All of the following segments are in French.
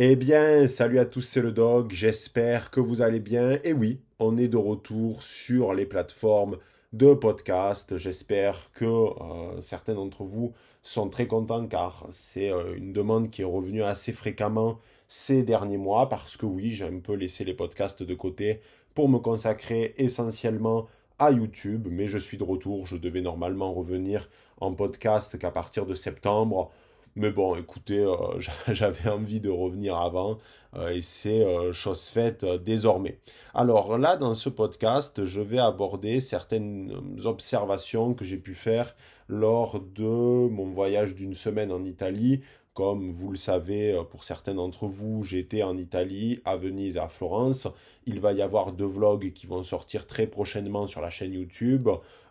Eh bien, salut à tous, c'est le dog, j'espère que vous allez bien. Et oui, on est de retour sur les plateformes de podcast. J'espère que euh, certains d'entre vous sont très contents car c'est euh, une demande qui est revenue assez fréquemment ces derniers mois parce que oui, j'ai un peu laissé les podcasts de côté pour me consacrer essentiellement à YouTube, mais je suis de retour. Je devais normalement revenir en podcast qu'à partir de septembre. Mais bon, écoutez, euh, j'avais envie de revenir avant euh, et c'est euh, chose faite désormais. Alors là, dans ce podcast, je vais aborder certaines observations que j'ai pu faire lors de mon voyage d'une semaine en Italie. Comme vous le savez, pour certains d'entre vous, j'étais en Italie, à Venise et à Florence. Il va y avoir deux vlogs qui vont sortir très prochainement sur la chaîne YouTube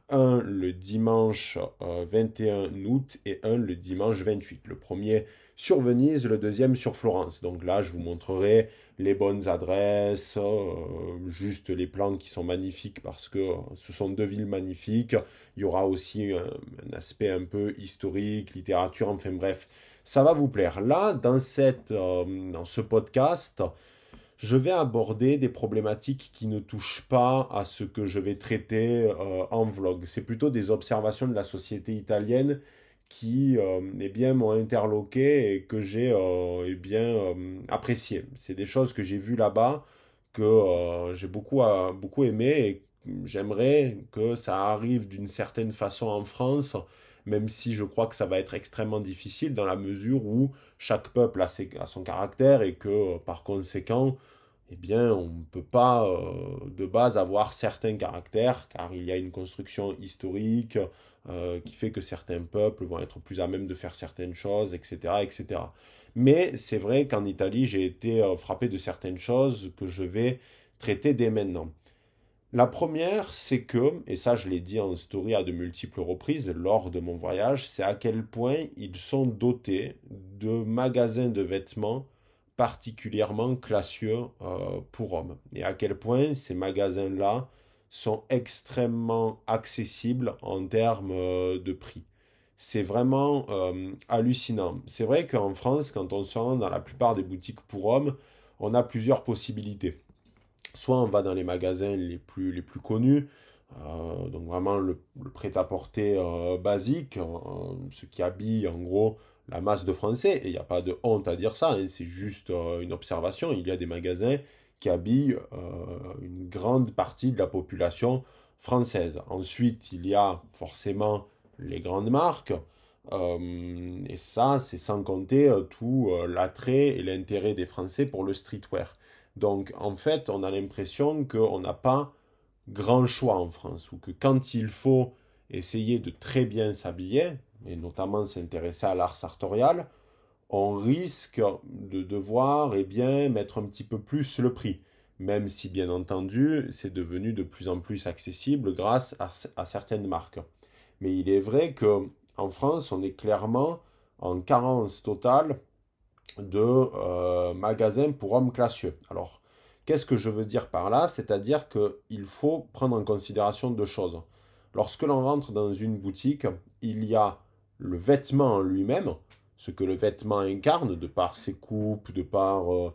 un le dimanche 21 euh, août et un le dimanche 28. Le premier sur Venise, le deuxième sur Florence. Donc là, je vous montrerai les bonnes adresses, euh, juste les plans qui sont magnifiques parce que ce sont deux villes magnifiques. Il y aura aussi un, aspect un peu historique, littérature, enfin bref, ça va vous plaire. Là, euh, dans ce podcast, je vais aborder des problématiques qui ne touchent pas à ce que je vais traiter euh, en vlog. C'est plutôt des observations de la société italienne qui euh, eh bien m'ont interloqué et que j'ai euh, eh bien apprécié. C'est des choses que j'ai vues là-bas que j'ai beaucoup beaucoup aimé et j'aimerais que ça arrive d'une certaine façon en France même si je crois que ça va être extrêmement difficile dans la mesure où chaque peuple a, son caractère et que par conséquent, eh bien, on ne peut pas euh, de base avoir certains caractères, car il y a une construction historique euh, qui fait que certains peuples vont être plus à même de faire certaines choses, etc. etc. Mais c'est vrai qu'en Italie, j'ai été euh, frappé de certaines choses que je vais traiter dès maintenant. La première, c'est que, et ça je l'ai dit en story à de multiples reprises lors de mon voyage, c'est à quel point ils sont dotés de magasins de vêtements particulièrement classieux euh, pour hommes. Et à quel point ces magasins-là sont extrêmement accessibles en termes euh, de prix. C'est vraiment euh, hallucinant. C'est vrai qu'en France, quand on se rend dans la plupart des boutiques pour hommes, on a plusieurs possibilités soit on va dans les magasins les plus, les plus connus, euh, donc vraiment le, prêt-à-porter euh, basique, euh, ce qui habille en gros la masse de Français, et il n'y a pas de honte à dire ça, hein, c'est juste une observation, il y a des magasins qui habillent une grande partie de la population française. Ensuite, il y a forcément les grandes marques, et ça, c'est sans compter tout l'attrait et l'intérêt des Français pour le streetwear. Donc en fait, on a l'impression qu'on n'a pas grand choix en France, ou que quand il faut essayer de très bien s'habiller, et notamment s'intéresser à l'art sartorial, on risque de devoir eh bien, mettre un petit peu plus le prix, même si bien entendu c'est devenu de plus en plus accessible grâce à, certaines marques. Mais il est vrai que en France, on est clairement en carence totale de euh, magasins pour hommes classieux. Alors, qu'est-ce que je veux dire par là? C'est-à-dire qu'il faut prendre en considération deux choses. Lorsque l'on rentre dans une boutique, il y a le vêtement en lui-même, ce que le vêtement incarne, de par ses coupes, de par euh,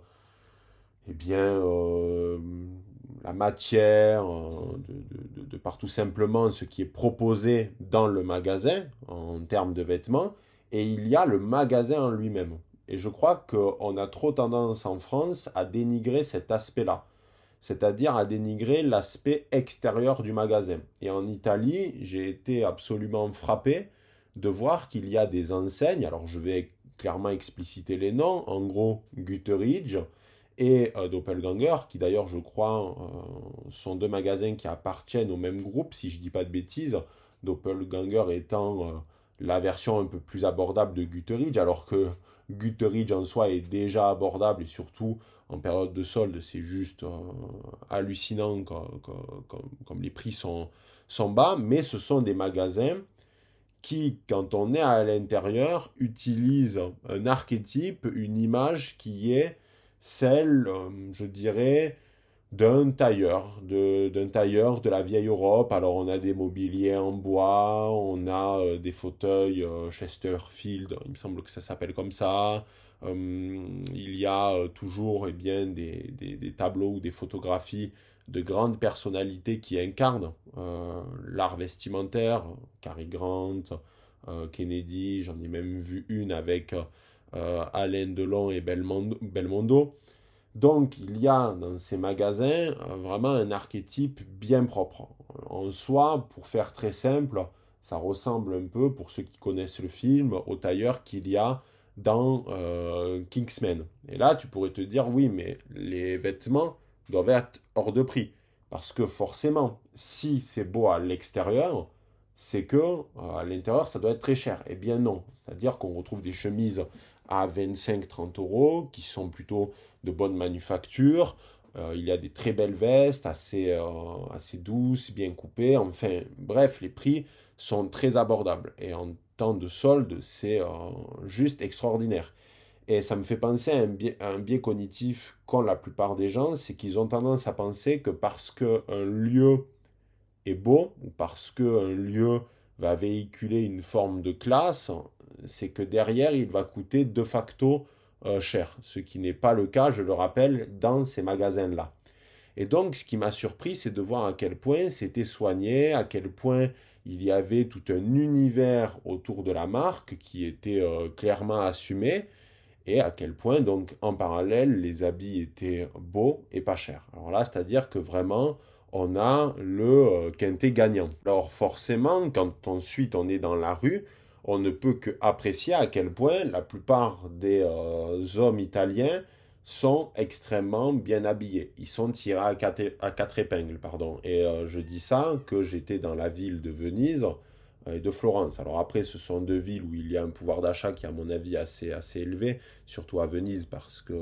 eh bien, euh, la matière, de, de, par tout simplement ce qui est proposé dans le magasin en termes de vêtements, et il y a le magasin en lui-même. Et je crois qu'on a trop tendance en France à dénigrer cet aspect-là, c'est-à-dire à dénigrer l'aspect extérieur du magasin. Et en Italie, j'ai été absolument frappé de voir qu'il y a des enseignes, alors je vais clairement expliciter les noms, en gros Guteridge et euh, Doppelganger, qui d'ailleurs je crois euh, sont deux magasins qui appartiennent au même groupe, si je ne dis pas de bêtises, Doppelganger étant euh, la version un peu plus abordable de Guteridge, alors que Guteridge en soi est déjà abordable et surtout en période de solde, c'est juste euh, hallucinant comme, les prix sont, sont bas, mais ce sont des magasins qui, quand on est à l'intérieur, utilisent un archétype, une image qui est celle, euh, je dirais, d'un tailleur, d'un tailleur de la vieille Europe. Alors on a des mobiliers en bois, on a euh, des fauteuils euh, Chesterfield, il me semble que ça s'appelle comme ça, il y a toujours eh bien, des, des, tableaux ou des photographies de grandes personnalités qui incarnent l'art vestimentaire, Cary Grant, Kennedy, j'en ai même vu une avec Alain Delon et Belmondo. Donc il y a dans ces magasins euh, vraiment un archétype bien propre. En soi, pour faire très simple, ça ressemble un peu, pour ceux qui connaissent le film, au tailleur qu'il y a dans euh, Kingsman. Et là, tu pourrais te dire, oui, mais les vêtements doivent être hors de prix. Parce que forcément, si c'est beau à l'extérieur, c'est que euh, à l'intérieur, ça doit être très cher. Eh bien non. C'est-à-dire qu'on retrouve des chemises à 25-30 euros qui sont plutôt de bonne manufacture. Euh, il y a des très belles vestes, assez, euh, assez douces, bien coupées. Enfin, bref, les prix sont très abordables. Et en temps de solde, c'est euh, juste extraordinaire. Et ça me fait penser à un biais, cognitif qu'ont la plupart des gens, c'est qu'ils ont tendance à penser que parce qu'un lieu est beau, ou parce qu'un lieu va véhiculer une forme de classe, c'est que derrière, il va coûter de facto euh, cher, ce qui n'est pas le cas, je le rappelle, dans ces magasins-là. Et donc, ce qui m'a surpris, c'est de voir à quel point c'était soigné, à quel point il y avait tout un univers autour de la marque qui était euh, clairement assumé, et à quel point, donc, en parallèle, les habits étaient beaux et pas chers. Alors là, c'est-à-dire que vraiment, on a le euh, quintet gagnant. Alors forcément, quand ensuite on est dans la rue, on ne peut qu'apprécier à quel point la plupart des euh, hommes italiens sont extrêmement bien habillés. Ils sont tirés à quatre, épingles, pardon. Et euh, je dis ça que j'étais dans la ville de Venise et de Florence. Alors après, ce sont deux villes où il y a un pouvoir d'achat qui, à mon avis, assez, assez élevé, surtout à Venise, parce que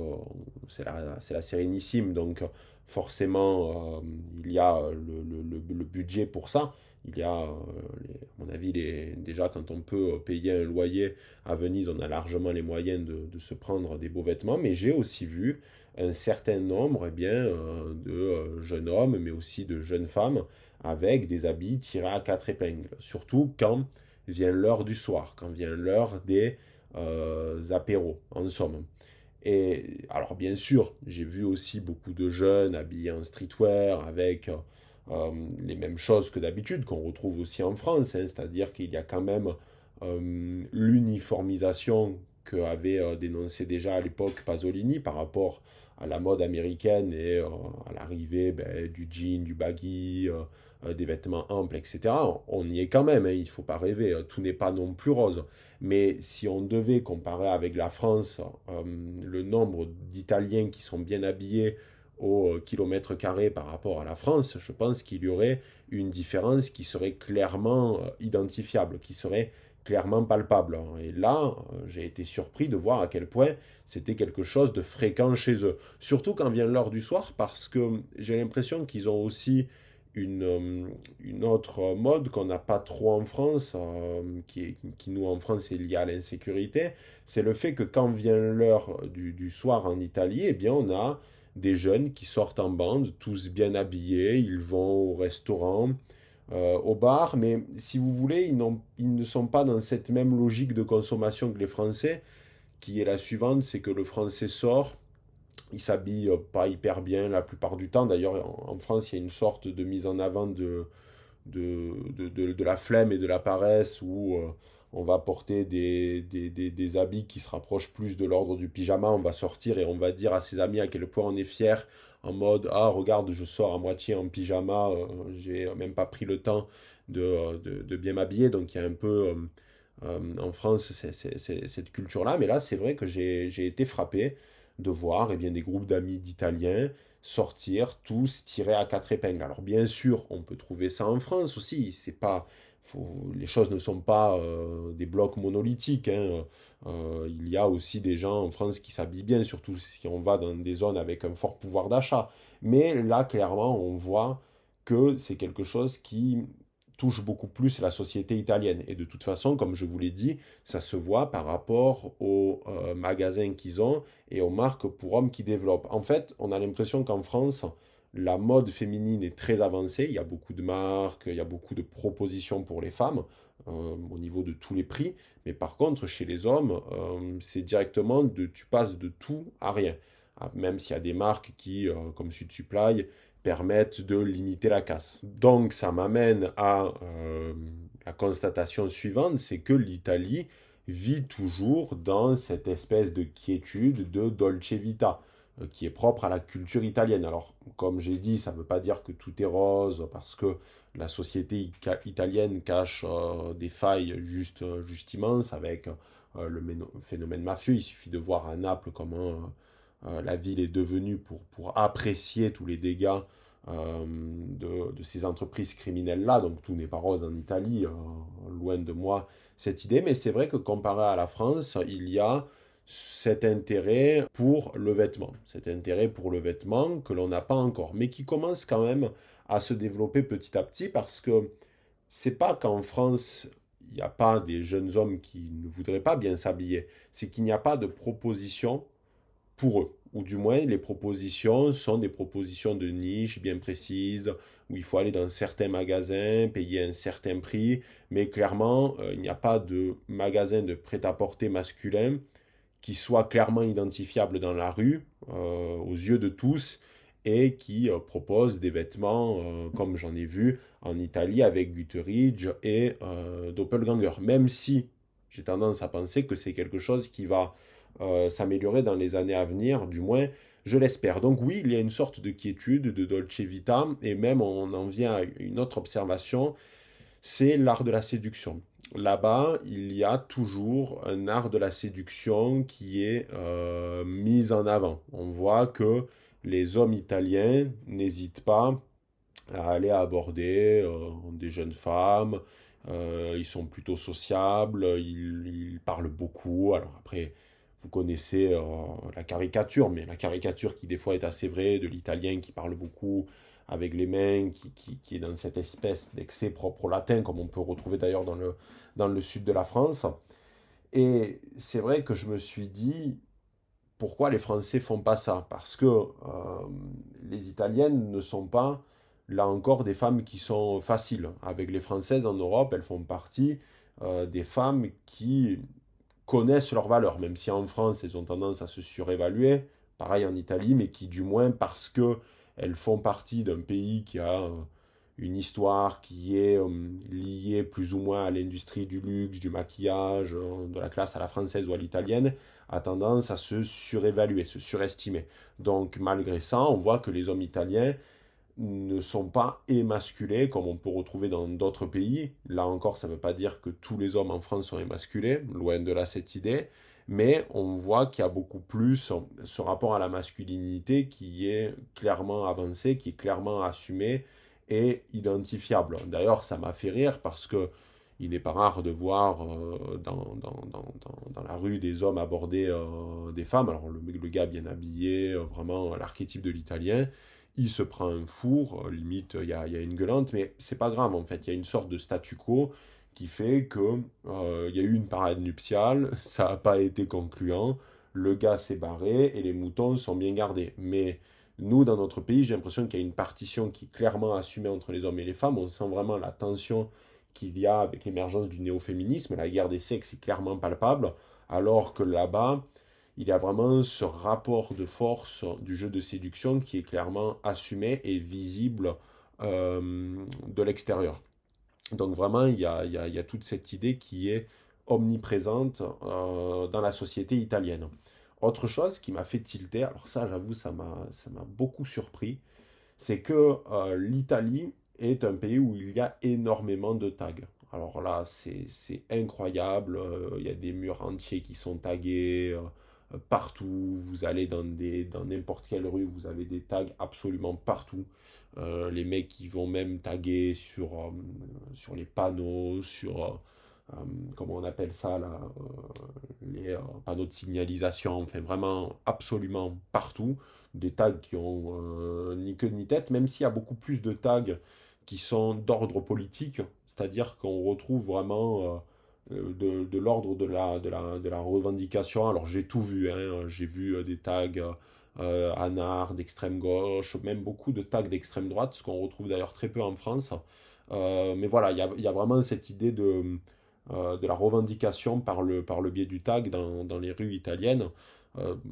c'est la, la Sérénissime, donc forcément, euh, il y a le budget pour ça il y a, euh, à mon avis, déjà quand on peut payer un loyer à Venise, on a largement les moyens de, se prendre des beaux vêtements, mais j'ai aussi vu un certain nombre eh bien, euh, de euh, jeunes hommes, mais aussi de jeunes femmes, avec des habits tirés à quatre épingles, surtout quand vient l'heure du soir, quand vient l'heure des apéros, en somme. Et alors bien sûr, j'ai vu aussi beaucoup de jeunes habillés en streetwear avec euh, les mêmes choses que d'habitude, qu'on retrouve aussi en France, hein, c'est-à-dire qu'il y a quand même euh, l'uniformisation que avait euh, dénoncé déjà à l'époque Pasolini par rapport à la mode américaine et à l'arrivée ben, du jean, du baggy, des vêtements amples, etc. On y est quand même, hein, il ne faut pas rêver, tout n'est pas non plus rose. Mais si on devait comparer avec la France le nombre d'Italiens qui sont bien habillés au kilomètre carré par rapport à la France, je pense qu'il y aurait une différence qui serait clairement euh, identifiable, qui serait clairement palpable. Et là, euh, j'ai été surpris de voir à quel point c'était quelque chose de fréquent chez eux. Surtout quand vient l'heure du soir, parce que j'ai l'impression qu'ils ont aussi une, euh, une autre mode qu'on n'a pas trop en France, qui, qui nous en France est liée à l'insécurité, c'est le fait que quand vient l'heure du, du, soir en Italie, eh bien on a des jeunes qui sortent en bande, tous bien habillés, ils vont au restaurant, euh, au bar, mais si vous voulez, ils, ne sont pas dans cette même logique de consommation que les Français, qui est la suivante, c'est que le Français sort, il s'habille pas hyper bien la plupart du temps. D'ailleurs, en, France, il y a une sorte de mise en avant de, de, de, de, la flemme et de la paresse où... Euh, on va porter des, habits qui se rapprochent plus de l'ordre du pyjama, on va sortir et on va dire à ses amis à quel point on est fier en mode ah regarde je sors à moitié en pyjama, euh, j'ai même pas pris le temps de, de, bien m'habiller. Donc il y a un peu euh, euh, en France cette culture là mais là c'est vrai que j'ai été frappé de voir eh bien, des groupes d'amis d'Italiens sortir tous tirés à quatre épingles. Alors bien sûr on peut trouver ça en France aussi, c'est pas les choses ne sont pas euh, des blocs monolithiques. Hein. Euh, il y a aussi des gens en France qui s'habillent bien, surtout si on va dans des zones avec un fort pouvoir d'achat. Mais là, clairement, on voit que c'est quelque chose qui touche beaucoup plus la société italienne. Et de toute façon, comme je vous l'ai dit, ça se voit par rapport aux euh, magasins qu'ils ont et aux marques pour hommes qui développent. En fait, on a l'impression qu'en France, la mode féminine est très avancée. Il y a beaucoup de marques, il y a beaucoup de propositions pour les femmes euh, au niveau de tous les prix. Mais par contre, chez les hommes, euh, c'est directement de tu passes de tout à rien. Ah, même s'il y a des marques qui, euh, comme Sud Supply, permettent de limiter la casse. Donc ça m'amène à la constatation suivante, c'est que l'Italie vit toujours dans cette espèce de quiétude de Dolce Vita. Euh, qui est propre à la culture italienne. Alors, comme j'ai dit, ça ne veut pas dire que tout est rose, parce que la société italienne cache euh, des failles juste, euh, juste immenses avec le phénomène mafieux. Il suffit de voir à Naples comment la ville est devenue pour, pour apprécier tous les dégâts de, de, ces entreprises criminelles-là. Donc tout n'est pas rose en Italie, loin de moi cette idée. Mais c'est vrai que comparé à la France, il y a cet intérêt pour le vêtement, cet intérêt pour le vêtement que l'on n'a pas encore, mais qui commence quand même à se développer petit à petit parce que c'est pas qu'en France il n'y a pas des jeunes hommes qui ne voudraient pas bien s'habiller, c'est qu'il n'y a pas de propositions pour eux, ou du moins les propositions sont des propositions de niche bien précises, où il faut aller dans certains magasins, payer un certain prix, mais clairement euh, il n'y a pas de magasin de prêt-à-porter masculin qui soit clairement identifiable dans la rue, euh, aux yeux de tous, et qui euh, propose des vêtements, euh, comme j'en ai vu en Italie avec Guteridge et Doppelganger. Même si j'ai tendance à penser que c'est quelque chose qui va s'améliorer dans les années à venir, du moins je l'espère. Donc oui, il y a une sorte de quiétude de Dolce Vita, et même on en vient à une autre observation, c'est l'art de la séduction. Là-bas, il y a toujours un art de la séduction qui est euh, mis en avant. On voit que les hommes italiens n'hésitent pas à aller aborder euh, des jeunes femmes. Euh, ils sont plutôt sociables, ils, ils, parlent beaucoup. Alors après, vous connaissez la caricature, mais la caricature qui des fois est assez vraie de l'italien qui parle beaucoup, avec les mains, qui, qui, est dans cette espèce d'excès propre au latin, comme on peut retrouver d'ailleurs dans le, dans le sud de la France. Et c'est vrai que je me suis dit, pourquoi les Français font pas ça? Parce que euh, les Italiennes ne sont pas, là encore, des femmes qui sont faciles. Avec les Françaises en Europe, elles font partie euh, des femmes qui connaissent leurs valeurs, même si en France, elles ont tendance à se surévaluer, pareil en Italie, mais qui du moins parce que elles font partie d'un pays qui a euh, une histoire qui est euh, liée plus ou moins à l'industrie du luxe, du maquillage, euh, de la classe à la française ou à l'italienne, a tendance à se surévaluer, se surestimer. Donc malgré ça, on voit que les hommes italiens ne sont pas émasculés comme on peut retrouver dans d'autres pays. Là encore, ça ne veut pas dire que tous les hommes en France sont émasculés, loin de là cette idée, mais on voit qu'il y a beaucoup plus ce rapport à la masculinité qui est clairement avancé, qui est clairement assumé et identifiable. D'ailleurs, ça m'a fait rire parce que il n'est pas rare de voir euh, dans, dans, dans, dans, la rue des hommes aborder euh, des femmes. Alors le, le gars bien habillé, euh, vraiment l'archétype de l'italien, il se prend un four, limite il y a, y a, une gueulante, mais c'est pas grave en fait, il y a une sorte de statu quo qui fait que euh, il y a eu une parade nuptiale, ça n'a pas été concluant, le gars s'est barré et les moutons sont bien gardés. Mais nous, dans notre pays, j'ai l'impression qu'il y a une partition qui est clairement assumée entre les hommes et les femmes. On sent vraiment la tension qu'il y a avec l'émergence du néo-féminisme. La guerre des sexes est clairement palpable, alors que là-bas, il y a vraiment ce rapport de force du jeu de séduction qui est clairement assumé et visible euh, de l'extérieur. Donc vraiment, il y a, toute cette idée qui est omniprésente euh, dans la société italienne. Autre chose qui m'a fait tilter, alors ça j'avoue ça m'a beaucoup surpris, c'est que euh, l'Italie est un pays où il y a énormément de tags. Alors là c'est incroyable, euh, il y a des murs entiers qui sont tagués partout, vous allez dans n'importe quelle rue, vous avez des tags absolument partout. Euh, les mecs qui vont même taguer sur, euh, sur les panneaux, sur, euh, comment on appelle ça, là, les panneaux de signalisation, enfin vraiment absolument partout. Des tags qui ont ni queue ni tête, même s'il y a beaucoup plus de tags qui sont d'ordre politique, c'est-à-dire qu'on retrouve vraiment de, de l'ordre de la, de, la, de la revendication. Alors j'ai tout vu, hein. j'ai vu des tags euh, anard d'extrême gauche, même beaucoup de tags d'extrême droite, ce qu'on retrouve d'ailleurs très peu en France. Euh, mais voilà, il y a, vraiment cette idée de, euh, de la revendication par le, par le biais du tag dans, dans les rues italiennes,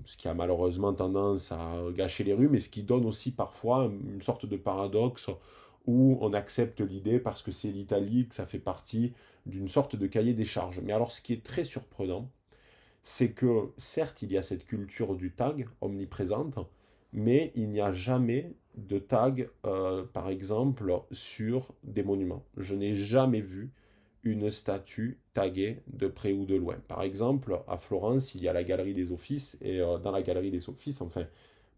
ce qui a malheureusement tendance à gâcher les rues, mais ce qui donne aussi parfois une sorte de paradoxe où on accepte l'idée parce que c'est l'Italie, que ça fait partie d'une sorte de cahier des charges. Mais alors ce qui est très surprenant, c'est que certes, il y a cette culture du tag omniprésente, mais il n'y a jamais de tag, euh, par exemple, sur des monuments. Je n'ai jamais vu une statue taguée de près ou de loin. Par exemple, à Florence, il y a la galerie des offices, et euh, dans la galerie des offices, enfin,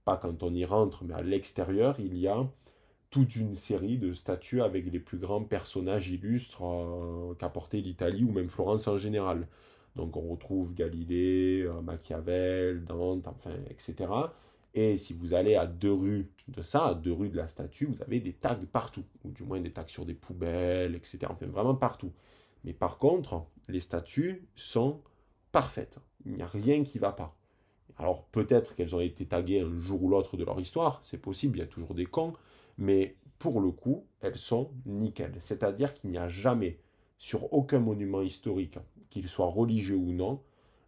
pas quand on y rentre, mais à l'extérieur, il y a toute une série de statues avec les plus grands personnages illustres euh, qu'a porté l'Italie ou même Florence en général. Donc on retrouve Galilée, euh, Machiavel, Dante, enfin, etc. Et si vous allez à deux rues de ça, à deux rues de la statue, vous avez des tags partout, ou du moins des tags sur des poubelles, etc. Enfin, vraiment partout. Mais par contre, les statues sont parfaites. Il n'y a rien qui ne va pas. Alors peut-être qu'elles ont été taguées un jour ou l'autre de leur histoire, c'est possible, il y a toujours des cons, mais pour le coup, elles sont nickel. C'est-à-dire qu'il n'y a jamais, sur aucun monument historique, qu'il soit religieux ou non,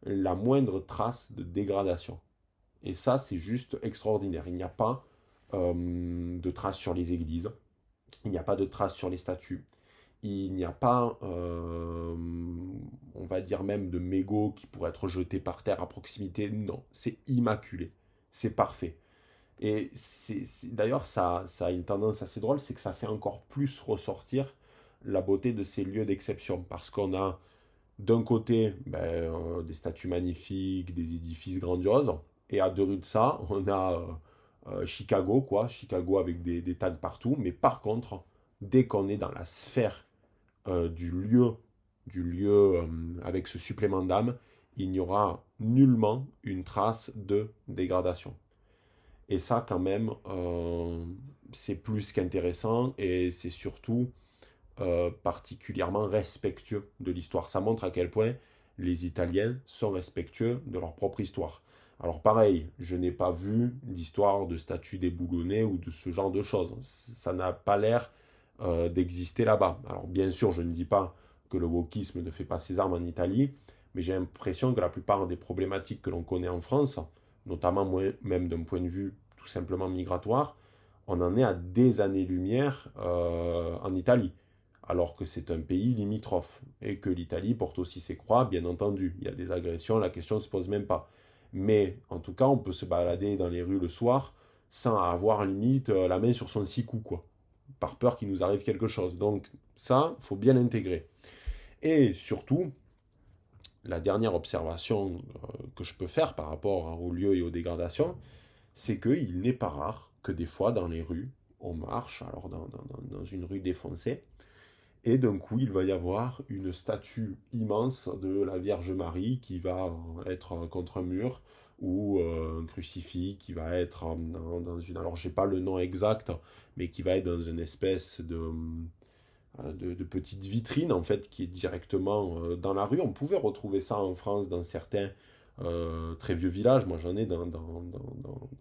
la moindre trace de dégradation. Et ça, c'est juste extraordinaire. Il n'y a pas euh, de traces sur les églises, il n'y a pas de traces sur les statues, il n'y a pas, euh, on va dire même, de mégots qui pourraient être jetés par terre à proximité. Non, c'est immaculé, c'est parfait. Et d'ailleurs, ça, ça a une tendance assez drôle, c'est que ça fait encore plus ressortir la beauté de ces lieux d'exception, parce qu'on a d'un côté, ben, euh, des statues magnifiques, des édifices grandioses, et à deux rues de ça, on a euh, euh, Chicago, quoi, Chicago avec des, des, tags partout, mais par contre, dès qu'on est dans la sphère du lieu, du lieu avec ce supplément d'âme, il n'y aura nullement une trace de dégradation. Et ça, quand même, c'est plus qu'intéressant, et c'est surtout euh, particulièrement respectueux de l'histoire. Ça montre à quel point les Italiens sont respectueux de leur propre histoire. Alors pareil, je n'ai pas vu d'histoire de statues déboulonnées ou de ce genre de choses. Ça n'a pas l'air euh, d'exister là-bas. Alors bien sûr, je ne dis pas que le wokisme ne fait pas ses armes en Italie, mais j'ai l'impression que la plupart des problématiques que l'on connaît en France, notamment même d'un point de vue tout simplement migratoire, on en est à des années-lumière euh, en Italie alors que c'est un pays limitrophe et que l'Italie porte aussi ses croix, bien entendu. Il y a des agressions, la question ne se pose même pas. Mais en tout cas, on peut se balader dans les rues le soir sans avoir limite euh, la main sur son six quoi, par peur qu'il nous arrive quelque chose. Donc ça, faut bien l'intégrer. Et surtout, la dernière observation euh, que je peux faire par rapport aux lieux et aux dégradations, c'est qu'il n'est pas rare que des fois dans les rues, on marche, alors dans une rue défoncée, et d'un coup, il va y avoir une statue immense de la Vierge Marie qui va être contre un mur ou euh, un crucifix qui va être dans, une... Alors, je n'ai pas le nom exact, mais qui va être dans une espèce de, euh, de, de, petite vitrine, en fait, qui est directement euh, dans la rue. On pouvait retrouver ça en France dans certains euh, très vieux village. Moi, j'en ai dans,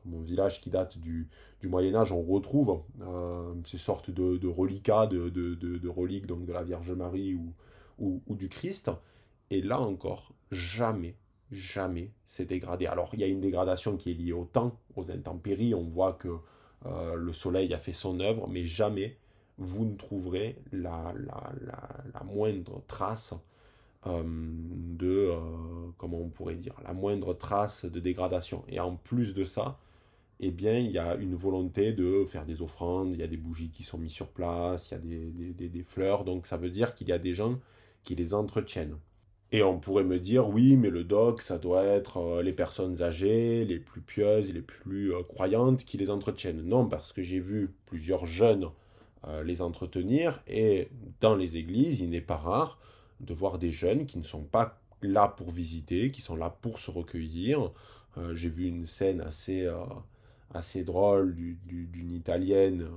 mon village qui date du, du Moyen Âge. On retrouve euh, ces sortes de, de reliquats, de, reliques donc de la Vierge Marie ou, du Christ. Et là encore, jamais, jamais c'est dégradé. Alors, il y a une dégradation qui est liée au temps, aux intempéries. On voit que euh, le soleil a fait son œuvre, mais jamais vous ne trouverez la moindre trace euh, de, euh, comment on pourrait dire, la moindre trace de dégradation. Et en plus de ça, eh bien, il y a une volonté de faire des offrandes, il y a des bougies qui sont mises sur place, il y a des, des, des, fleurs, donc ça veut dire qu'il y a des gens qui les entretiennent. Et on pourrait me dire, oui, mais le doc, ça doit être euh, les personnes âgées, les plus pieuses, les plus croyantes qui les entretiennent. Non, parce que j'ai vu plusieurs jeunes les entretenir, et dans les églises, il n'est pas rare de voir des jeunes qui ne sont pas là pour visiter, qui sont là pour se recueillir. Euh, j'ai vu une scène assez, euh, assez drôle d'une Italienne euh,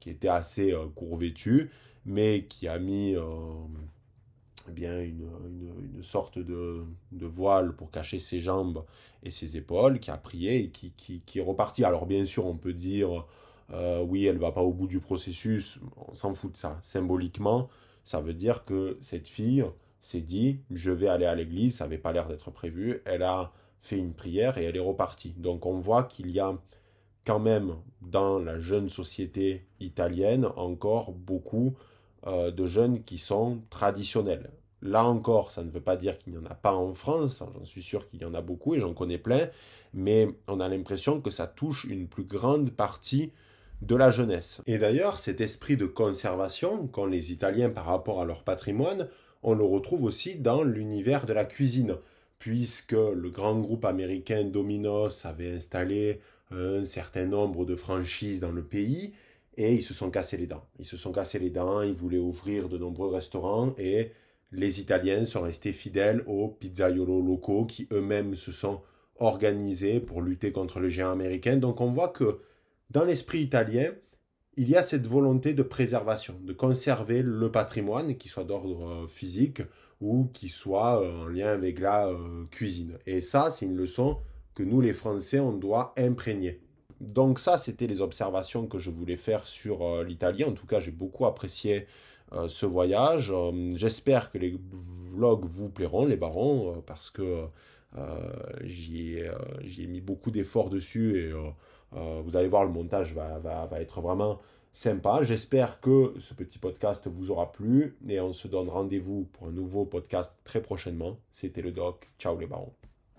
qui était assez court vêtue, mais qui a mis bien une, une, sorte de, de, voile pour cacher ses jambes et ses épaules, qui a prié et qui, qui, est reparti. Alors bien sûr, on peut dire, oui, elle va pas au bout du processus, on s'en fout de ça. Symboliquement, ça veut dire que cette fille s'est dit, je vais aller à l'église, ça n'avait pas l'air d'être prévu, elle a fait une prière et elle est repartie. Donc on voit qu'il y a quand même dans la jeune société italienne encore beaucoup euh, de jeunes qui sont traditionnels. Là encore, ça ne veut pas dire qu'il n'y en a pas en France, j'en suis sûr qu'il y en a beaucoup et j'en connais plein, mais on a l'impression que ça touche une plus grande partie de la jeunesse. Et d'ailleurs, cet esprit de conservation qu'ont les Italiens par rapport à leur patrimoine, on le retrouve aussi dans l'univers de la cuisine, puisque le grand groupe américain Domino's avait installé un certain nombre de franchises dans le pays, et ils se sont cassés les dents. Ils se sont cassés les dents, ils voulaient ouvrir de nombreux restaurants, et les Italiens sont restés fidèles aux pizzaiolos locaux qui eux-mêmes se sont organisés pour lutter contre le géant américain. Donc on voit que dans l'esprit italien, il y a cette volonté de préservation, de conserver le patrimoine, qui soit d'ordre euh, physique ou qui soit euh, en lien avec la euh, cuisine. Et ça, c'est une leçon que nous, les Français, on doit imprégner. Donc ça, c'était les observations que je voulais faire sur l'Italie. En tout cas, j'ai beaucoup apprécié ce voyage. J'espère que les vlogs vous plairont, les barons, parce que j'y ai, mis beaucoup d'efforts dessus et euh, vous allez voir, le montage va, va, va être vraiment sympa. J'espère que ce petit podcast vous aura plu et on se donne rendez-vous pour un nouveau podcast très prochainement. C'était le doc. Ciao les barons.